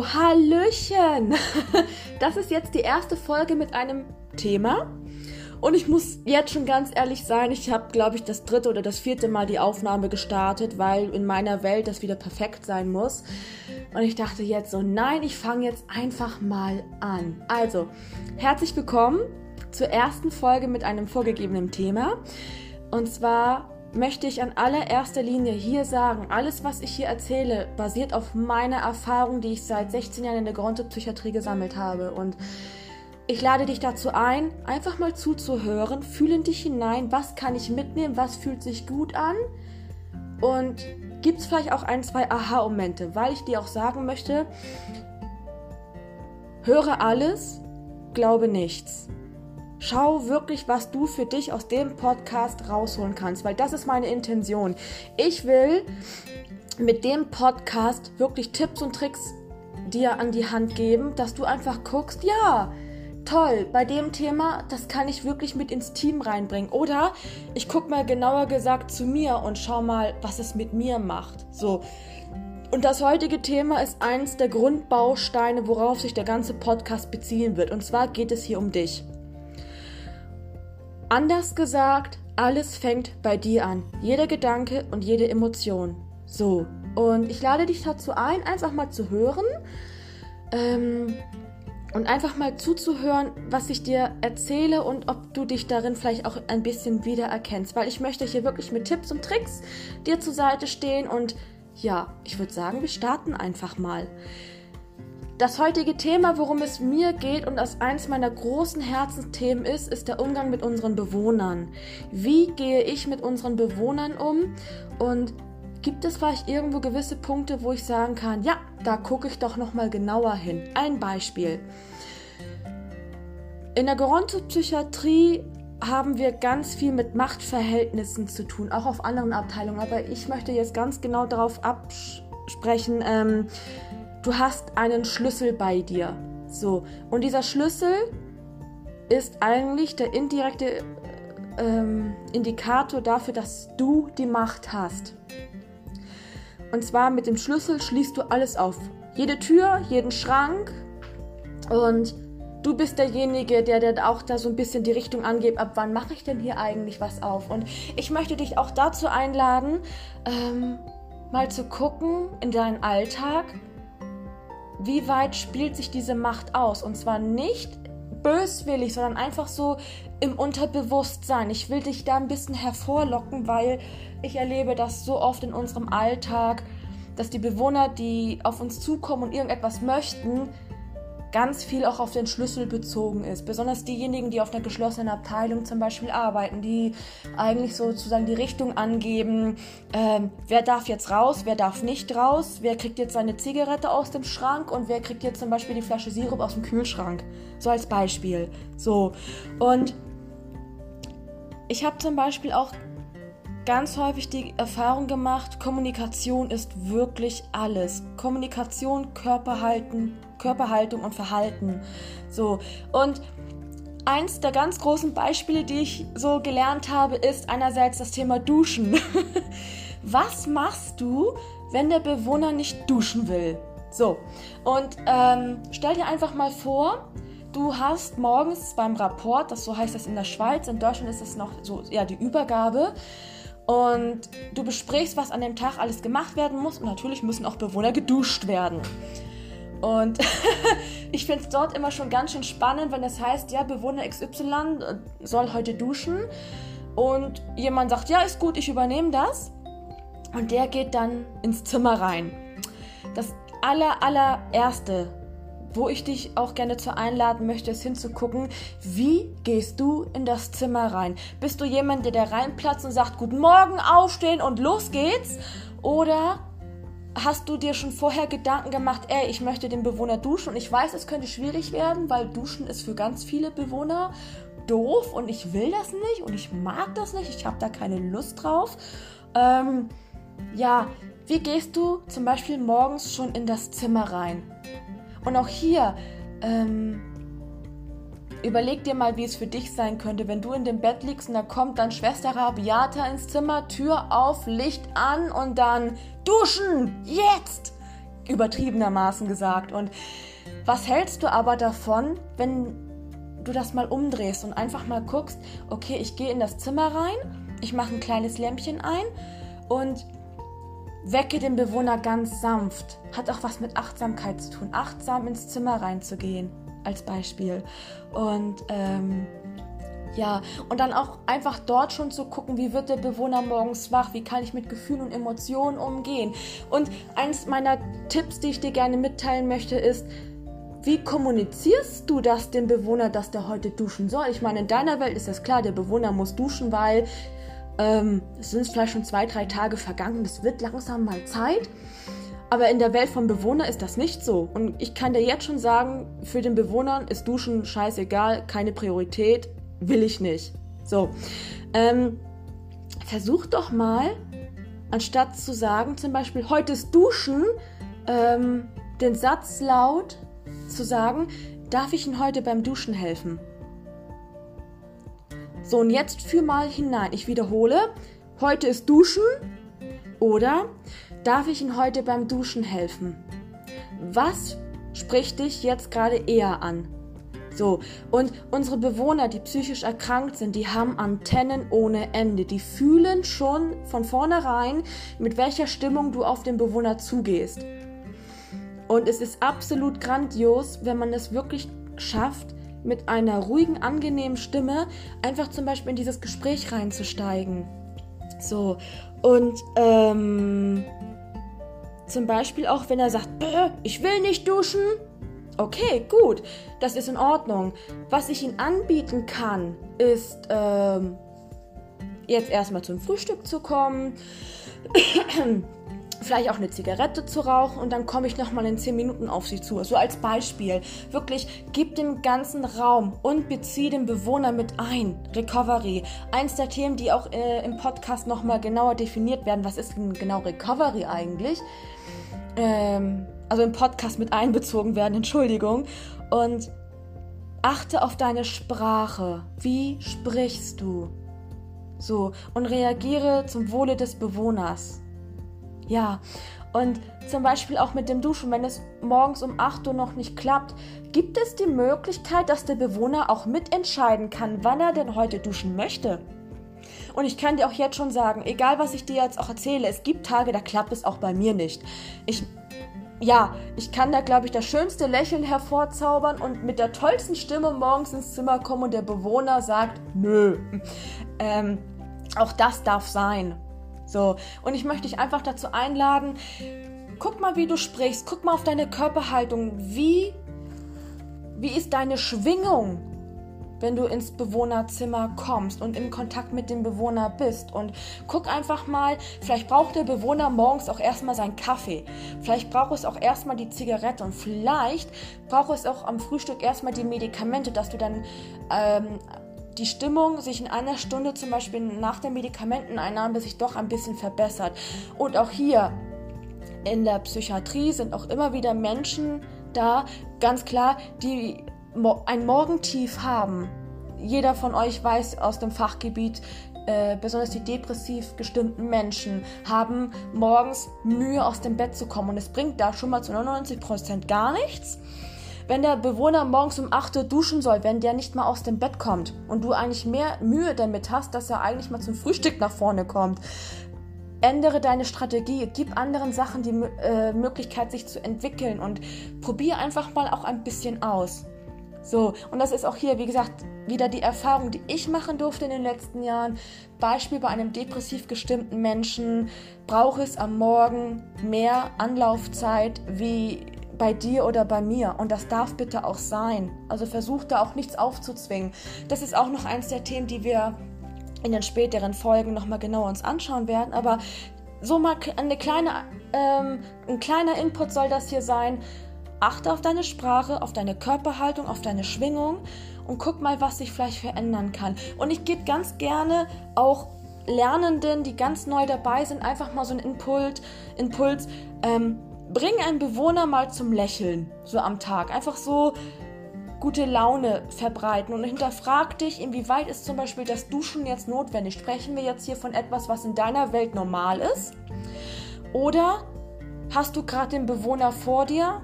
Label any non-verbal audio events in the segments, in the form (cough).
Oh, Hallöchen! (laughs) Das ist jetzt die erste Folge mit einem Thema. Und ich muss jetzt schon ganz ehrlich sein, ich habe, glaube ich, das dritte oder das vierte Mal die Aufnahme gestartet, weil in meiner Welt das wieder perfekt sein muss. Und ich dachte jetzt so, nein, ich fange jetzt einfach mal an. Also, herzlich willkommen zur ersten Folge mit einem vorgegebenen Thema. Und zwar möchte ich an allererster Linie hier sagen, alles, was ich hier erzähle, basiert auf meiner Erfahrung, die ich seit 16 Jahren in der Grundpsychiatrie gesammelt habe. Und ich lade dich dazu ein, einfach mal zuzuhören, fühle in dich hinein, was kann ich mitnehmen, was fühlt sich gut an und gibt es vielleicht auch ein, zwei Aha-Momente, weil ich dir auch sagen möchte, höre alles, glaube nichts. Schau wirklich, was du für dich aus dem Podcast rausholen kannst, weil das ist meine Intention. Ich will mit dem Podcast wirklich Tipps und Tricks dir an die Hand geben, dass du einfach guckst, ja, toll, bei dem Thema, das kann ich wirklich mit ins Team reinbringen. Oder ich gucke mal genauer gesagt zu mir und schau mal, was es mit mir macht. So. Und das heutige Thema ist eins der Grundbausteine, worauf sich der ganze Podcast beziehen wird. Und zwar geht es hier um dich. Anders gesagt, alles fängt bei dir an. Jeder Gedanke und jede Emotion. So. Und ich lade dich dazu ein, einfach mal zu hören ähm, und einfach mal zuzuhören, was ich dir erzähle und ob du dich darin vielleicht auch ein bisschen wiedererkennst. Weil ich möchte hier wirklich mit Tipps und Tricks dir zur Seite stehen und ja, ich würde sagen, wir starten einfach mal. Das heutige Thema, worum es mir geht und das eins meiner großen Herzensthemen ist, ist der Umgang mit unseren Bewohnern. Wie gehe ich mit unseren Bewohnern um und gibt es vielleicht irgendwo gewisse Punkte, wo ich sagen kann, ja, da gucke ich doch noch mal genauer hin. Ein Beispiel. In der Gerontopsychiatrie haben wir ganz viel mit Machtverhältnissen zu tun, auch auf anderen Abteilungen. Aber ich möchte jetzt ganz genau darauf absprechen, ähm, du hast einen Schlüssel bei dir. So, und dieser Schlüssel ist eigentlich der indirekte ähm, Indikator dafür, dass du die Macht hast. Und zwar mit dem Schlüssel schließt du alles auf. Jede Tür, jeden Schrank. Und du bist derjenige, der, der auch da so ein bisschen die Richtung angibt, ab wann mache ich denn hier eigentlich was auf. Und ich möchte dich auch dazu einladen, ähm, mal zu gucken in deinen Alltag, wie weit spielt sich diese Macht aus? Und zwar nicht böswillig, sondern einfach so im Unterbewusstsein. Ich will dich da ein bisschen hervorlocken, weil ich erlebe das so oft in unserem Alltag, dass die Bewohner, die auf uns zukommen und irgendetwas möchten, ganz viel auch auf den Schlüssel bezogen ist. Besonders diejenigen, die auf einer geschlossenen Abteilung zum Beispiel arbeiten, die eigentlich sozusagen die Richtung angeben, ähm, wer darf jetzt raus, wer darf nicht raus, wer kriegt jetzt seine Zigarette aus dem Schrank und wer kriegt jetzt zum Beispiel die Flasche Sirup aus dem Kühlschrank. So als Beispiel. So. Und ich habe zum Beispiel auch ganz häufig die Erfahrung gemacht, Kommunikation ist wirklich alles. Kommunikation, Körperhalten, Körperhaltung und Verhalten. So. Und eins der ganz großen Beispiele, die ich so gelernt habe, ist einerseits das Thema Duschen. (laughs) Was machst du, wenn der Bewohner nicht duschen will? So. Und ähm, stell dir einfach mal vor, Du hast morgens beim Rapport, das so heißt das in der Schweiz, in Deutschland ist es noch so, ja, die Übergabe. Und du besprichst, was an dem Tag alles gemacht werden muss. Und natürlich müssen auch Bewohner geduscht werden. Und (laughs) ich finde es dort immer schon ganz schön spannend, wenn das heißt, ja, Bewohner XY soll heute duschen. Und jemand sagt, ja, ist gut, ich übernehme das. Und der geht dann ins Zimmer rein. Das aller, allererste, wo ich dich auch gerne zu einladen möchte, ist hinzugucken, wie gehst du in das Zimmer rein? Bist du jemand, der da reinplatzt und sagt, guten Morgen, aufstehen und los geht's? Oder hast du dir schon vorher Gedanken gemacht, ey, ich möchte den Bewohner duschen und ich weiß, es könnte schwierig werden, weil duschen ist für ganz viele Bewohner doof und ich will das nicht und ich mag das nicht, ich habe da keine Lust drauf. Ähm, ja, wie gehst du zum Beispiel morgens schon in das Zimmer rein? Und auch hier, ähm, Überleg dir mal, wie es für dich sein könnte, wenn du in dem Bett liegst und da kommt dann Schwester Rabiata ins Zimmer, Tür auf, Licht an und dann duschen, jetzt! übertriebenermaßen gesagt. Und was hältst du aber davon, wenn du das mal umdrehst und einfach mal guckst, okay, ich gehe in das Zimmer rein, ich mache ein kleines Lämpchen ein und wecke den Bewohner ganz sanft. Hat auch was mit Achtsamkeit zu tun. Achtsam ins Zimmer reinzugehen, als Beispiel. Und ähm, ja, und dann auch einfach dort schon zu gucken, wie wird der Bewohner morgens wach, wie kann ich mit Gefühlen und Emotionen umgehen. Und eins meiner Tipps, die ich dir gerne mitteilen möchte, ist, wie kommunizierst du das dem Bewohner, dass der heute duschen soll? Ich meine, in deiner Welt ist das klar, der Bewohner muss duschen, weil ähm, es sind vielleicht schon zwei, drei Tage vergangen, es wird langsam mal Zeit. Aber in der Welt vom Bewohner ist das nicht so. Und ich kann dir jetzt schon sagen, für den Bewohner ist Duschen scheißegal, keine Priorität, will ich nicht. So. Ähm, versuch doch mal, anstatt zu sagen, zum Beispiel, heute ist Duschen, ähm, den Satz laut zu sagen, darf ich Ihnen heute beim Duschen helfen? So, und jetzt führ mal hinein. Ich wiederhole, heute ist Duschen oder darf ich Ihnen heute beim Duschen helfen? Was spricht dich jetzt gerade eher an? So, und unsere Bewohner, die psychisch erkrankt sind, die haben Antennen ohne Ende. Die fühlen schon von vornherein, mit welcher Stimmung du auf den Bewohner zugehst. Und es ist absolut grandios, wenn man es wirklich schafft, mit einer ruhigen, angenehmen Stimme einfach zum Beispiel in dieses Gespräch reinzusteigen. So, und ähm, zum Beispiel auch, wenn er sagt, ich will nicht duschen. Okay, gut, das ist in Ordnung. Was ich Ihnen anbieten kann, ist ähm, jetzt erstmal zum Frühstück zu kommen vielleicht auch eine Zigarette zu rauchen und dann komme ich nochmal in 10 Minuten auf sie zu. So als Beispiel. Wirklich, gib dem ganzen Raum und bezieh den Bewohner mit ein. Recovery. Eins der Themen, die auch äh, im Podcast nochmal genauer definiert werden. Was ist denn genau Recovery eigentlich? Ähm, also im Podcast mit einbezogen werden, Entschuldigung. Und achte auf deine Sprache. Wie sprichst du? So, und reagiere zum Wohle des Bewohners. Ja, und zum Beispiel auch mit dem Duschen, wenn es morgens um 8 Uhr noch nicht klappt, gibt es die Möglichkeit, dass der Bewohner auch mitentscheiden kann, wann er denn heute duschen möchte. Und ich kann dir auch jetzt schon sagen, egal was ich dir jetzt auch erzähle, es gibt Tage, da klappt es auch bei mir nicht. Ich ja, ich kann da, glaube ich, das schönste Lächeln hervorzaubern und mit der tollsten Stimme morgens ins Zimmer kommen und der Bewohner sagt, nö. Ähm, auch das darf sein. So, und ich möchte dich einfach dazu einladen, guck mal, wie du sprichst, guck mal auf deine Körperhaltung, wie wie ist deine Schwingung, wenn du ins Bewohnerzimmer kommst und im Kontakt mit dem Bewohner bist. Und guck einfach mal, vielleicht braucht der Bewohner morgens auch erstmal seinen Kaffee. Vielleicht braucht es auch erstmal die Zigarette. Und vielleicht braucht es auch am Frühstück erstmal die Medikamente, dass du dann ähm, die Stimmung sich in einer Stunde zum Beispiel nach der Medikamenteneinnahme sich doch ein bisschen verbessert. Und auch hier in der Psychiatrie sind auch immer wieder Menschen da, ganz klar, die ein Morgentief haben. Jeder von euch weiß aus dem Fachgebiet, äh, besonders die depressiv gestimmten Menschen haben morgens Mühe aus dem Bett zu kommen und es bringt da schon mal zu 99% gar nichts wenn der Bewohner morgens um 8 Uhr duschen soll, wenn der nicht mal aus dem Bett kommt und du eigentlich mehr Mühe damit hast, dass er eigentlich mal zum Frühstück nach vorne kommt, ändere deine Strategie, gib anderen Sachen die äh, Möglichkeit, sich zu entwickeln und probier einfach mal auch ein bisschen aus. So, und das ist auch hier, wie gesagt, wieder die Erfahrung, die ich machen durfte in den letzten Jahren. Beispiel bei einem depressiv gestimmten Menschen braucht es am Morgen mehr Anlaufzeit wie bei dir oder bei mir. Und das darf bitte auch sein. Also versuch da auch nichts aufzuzwingen. Das ist auch noch eins der Themen, die wir in den späteren Folgen nochmal genauer uns anschauen werden. Aber so mal eine kleine, ähm, ein kleiner Input soll das hier sein. Achte auf deine Sprache, auf deine Körperhaltung, auf deine Schwingung und guck mal, was sich vielleicht verändern kann. Und ich gebe ganz gerne auch Lernenden, die ganz neu dabei sind, einfach mal so einen Impuls, Impuls ähm, bring einen Bewohner mal zum Lächeln, so am Tag. Einfach so gute Laune verbreiten und hinterfrag dich, inwieweit ist zum Beispiel das Duschen jetzt notwendig. Sprechen wir jetzt hier von etwas, was in deiner Welt normal ist? Oder hast du gerade den Bewohner vor dir,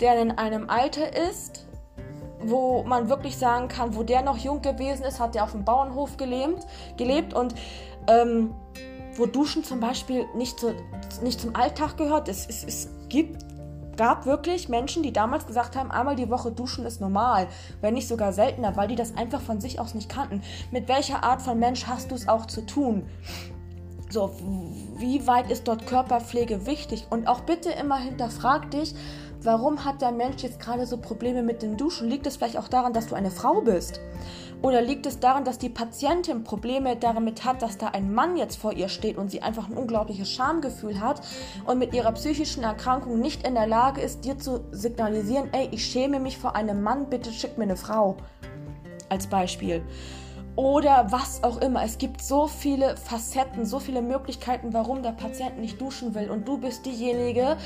der in einem Alter ist, wo man wirklich sagen kann, wo der noch jung gewesen ist, hat der auf dem Bauernhof gelebt, gelebt und ähm, wo Duschen zum Beispiel nicht, zu, nicht zum Alltag gehört. Es, es, es gibt, gab wirklich Menschen, die damals gesagt haben, einmal die Woche duschen ist normal, wenn nicht sogar seltener, weil die das einfach von sich aus nicht kannten. Mit welcher Art von Mensch hast du es auch zu tun? So, wie weit ist dort Körperpflege wichtig? Und auch bitte immer hinterfrag dich, warum hat der Mensch jetzt gerade so Probleme mit dem Duschen? Liegt es vielleicht auch daran, dass du eine Frau bist? Oder liegt es daran, dass die Patientin Probleme damit hat, dass da ein Mann jetzt vor ihr steht und sie einfach ein unglaubliches Schamgefühl hat und mit ihrer psychischen Erkrankung nicht in der Lage ist, dir zu signalisieren, ey, ich schäme mich vor einem Mann, bitte schick mir eine Frau. Als Beispiel. Oder was auch immer. Es gibt so viele Facetten, so viele Möglichkeiten, warum der Patient nicht duschen will. Und du bist diejenige,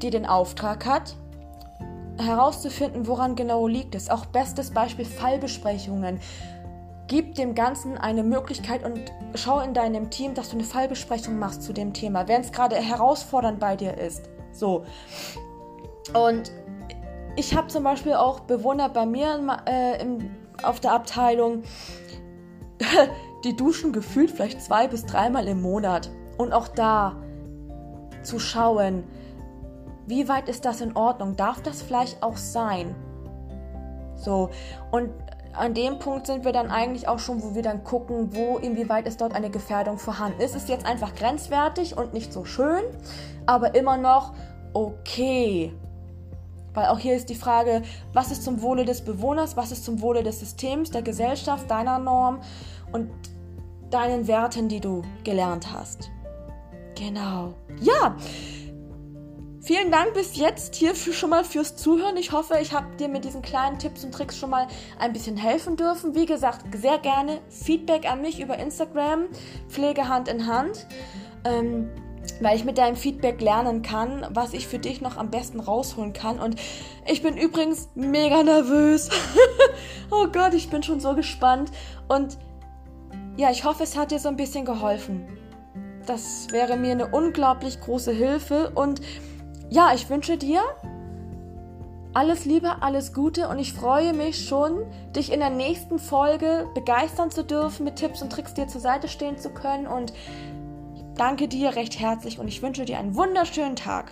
die den Auftrag hat, herauszufinden, woran genau liegt es. Auch bestes Beispiel Fallbesprechungen. Gib dem Ganzen eine Möglichkeit und schau in deinem Team, dass du eine Fallbesprechung machst zu dem Thema, wenn es gerade herausfordernd bei dir ist. So. Und ich habe zum Beispiel auch Bewohner bei mir äh, im, auf der Abteilung, (laughs) die duschen gefühlt vielleicht zwei bis dreimal im Monat. Und auch da zu schauen, wie weit ist das in Ordnung? Darf das vielleicht auch sein? So, und an dem Punkt sind wir dann eigentlich auch schon, wo wir dann gucken, wo, inwieweit ist dort eine Gefährdung vorhanden. Ist es jetzt einfach grenzwertig und nicht so schön, aber immer noch okay. Weil auch hier ist die Frage, was ist zum Wohle des Bewohners, was ist zum Wohle des Systems, der Gesellschaft, deiner Norm und deinen Werten, die du gelernt hast. Genau. Ja, Vielen Dank bis jetzt hierfür schon mal fürs Zuhören. Ich hoffe, ich habe dir mit diesen kleinen Tipps und Tricks schon mal ein bisschen helfen dürfen. Wie gesagt, sehr gerne Feedback an mich über Instagram, Pflege Hand in Hand, ähm, weil ich mit deinem Feedback lernen kann, was ich für dich noch am besten rausholen kann. Und ich bin übrigens mega nervös. (laughs) oh Gott, ich bin schon so gespannt. Und ja, ich hoffe, es hat dir so ein bisschen geholfen. Das wäre mir eine unglaublich große Hilfe und ja, ich wünsche dir alles Liebe, alles Gute und ich freue mich schon, dich in der nächsten Folge begeistern zu dürfen, mit Tipps und Tricks dir zur Seite stehen zu können und danke dir recht herzlich und ich wünsche dir einen wunderschönen Tag.